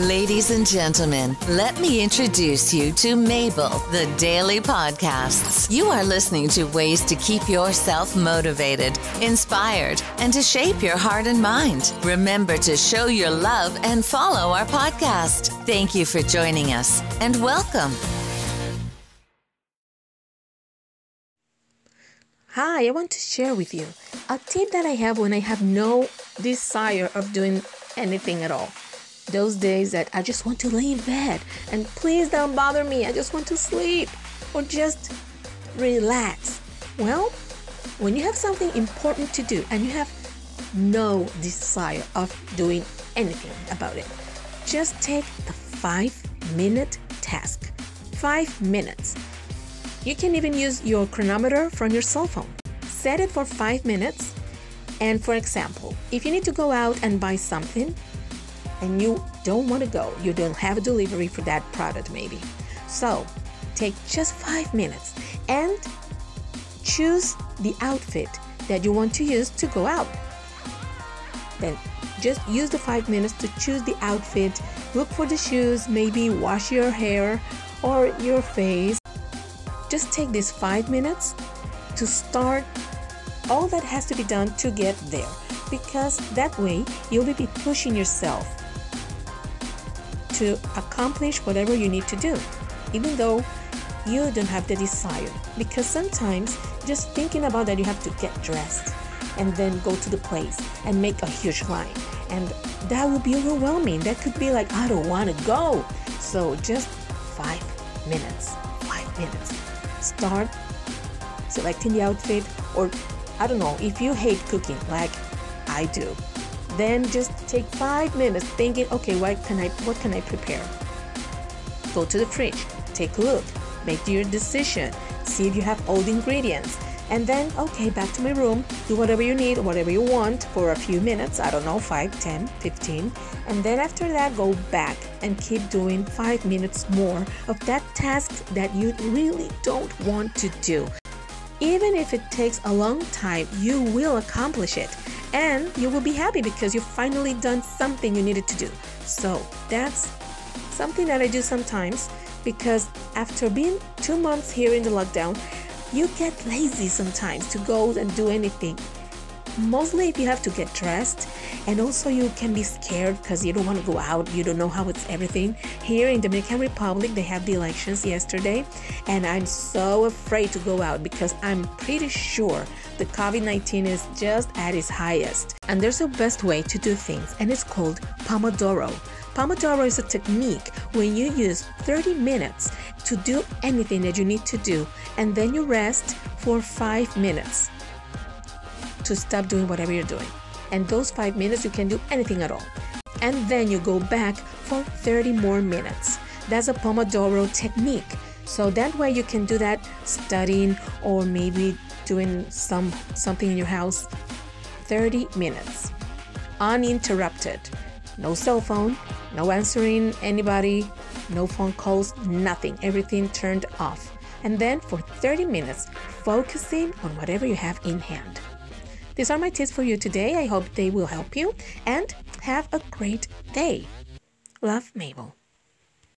Ladies and gentlemen, let me introduce you to Mabel, the Daily Podcasts. You are listening to ways to keep yourself motivated, inspired, and to shape your heart and mind. Remember to show your love and follow our podcast. Thank you for joining us and welcome. Hi, I want to share with you a tip that I have when I have no desire of doing anything at all. Those days that I just want to lay in bed and please don't bother me, I just want to sleep or just relax. Well, when you have something important to do and you have no desire of doing anything about it, just take the five minute task. Five minutes. You can even use your chronometer from your cell phone. Set it for five minutes. And for example, if you need to go out and buy something and you don't want to go, you don't have a delivery for that product maybe. So take just five minutes and choose the outfit that you want to use to go out. Then just use the five minutes to choose the outfit, look for the shoes, maybe wash your hair or your face just take these five minutes to start all that has to be done to get there because that way you'll be pushing yourself to accomplish whatever you need to do, even though you don't have the desire. Because sometimes just thinking about that, you have to get dressed and then go to the place and make a huge line. And that would be overwhelming. That could be like, I don't want to go. So just five minutes. Five minutes start selecting the outfit or I don't know if you hate cooking like I do then just take five minutes thinking okay what can I what can I prepare? Go to the fridge take a look make your decision see if you have all the ingredients. And then okay back to my room do whatever you need whatever you want for a few minutes i don't know 5 10 15 and then after that go back and keep doing 5 minutes more of that task that you really don't want to do even if it takes a long time you will accomplish it and you will be happy because you've finally done something you needed to do so that's something that i do sometimes because after being two months here in the lockdown you get lazy sometimes to go and do anything. Mostly if you have to get dressed, and also you can be scared because you don't want to go out, you don't know how it's everything. Here in the Dominican Republic, they have the elections yesterday, and I'm so afraid to go out because I'm pretty sure the COVID 19 is just at its highest. And there's a best way to do things, and it's called Pomodoro. Pomodoro is a technique when you use 30 minutes to do anything that you need to do, and then you rest for five minutes to stop doing whatever you're doing. And those five minutes, you can do anything at all. And then you go back for 30 more minutes. That's a Pomodoro technique. So that way you can do that studying or maybe doing some something in your house 30 minutes uninterrupted. No cell phone, no answering anybody, no phone calls, nothing. Everything turned off. And then for 30 minutes, focusing on whatever you have in hand. These are my tips for you today. I hope they will help you and have a great day. Love, Mabel.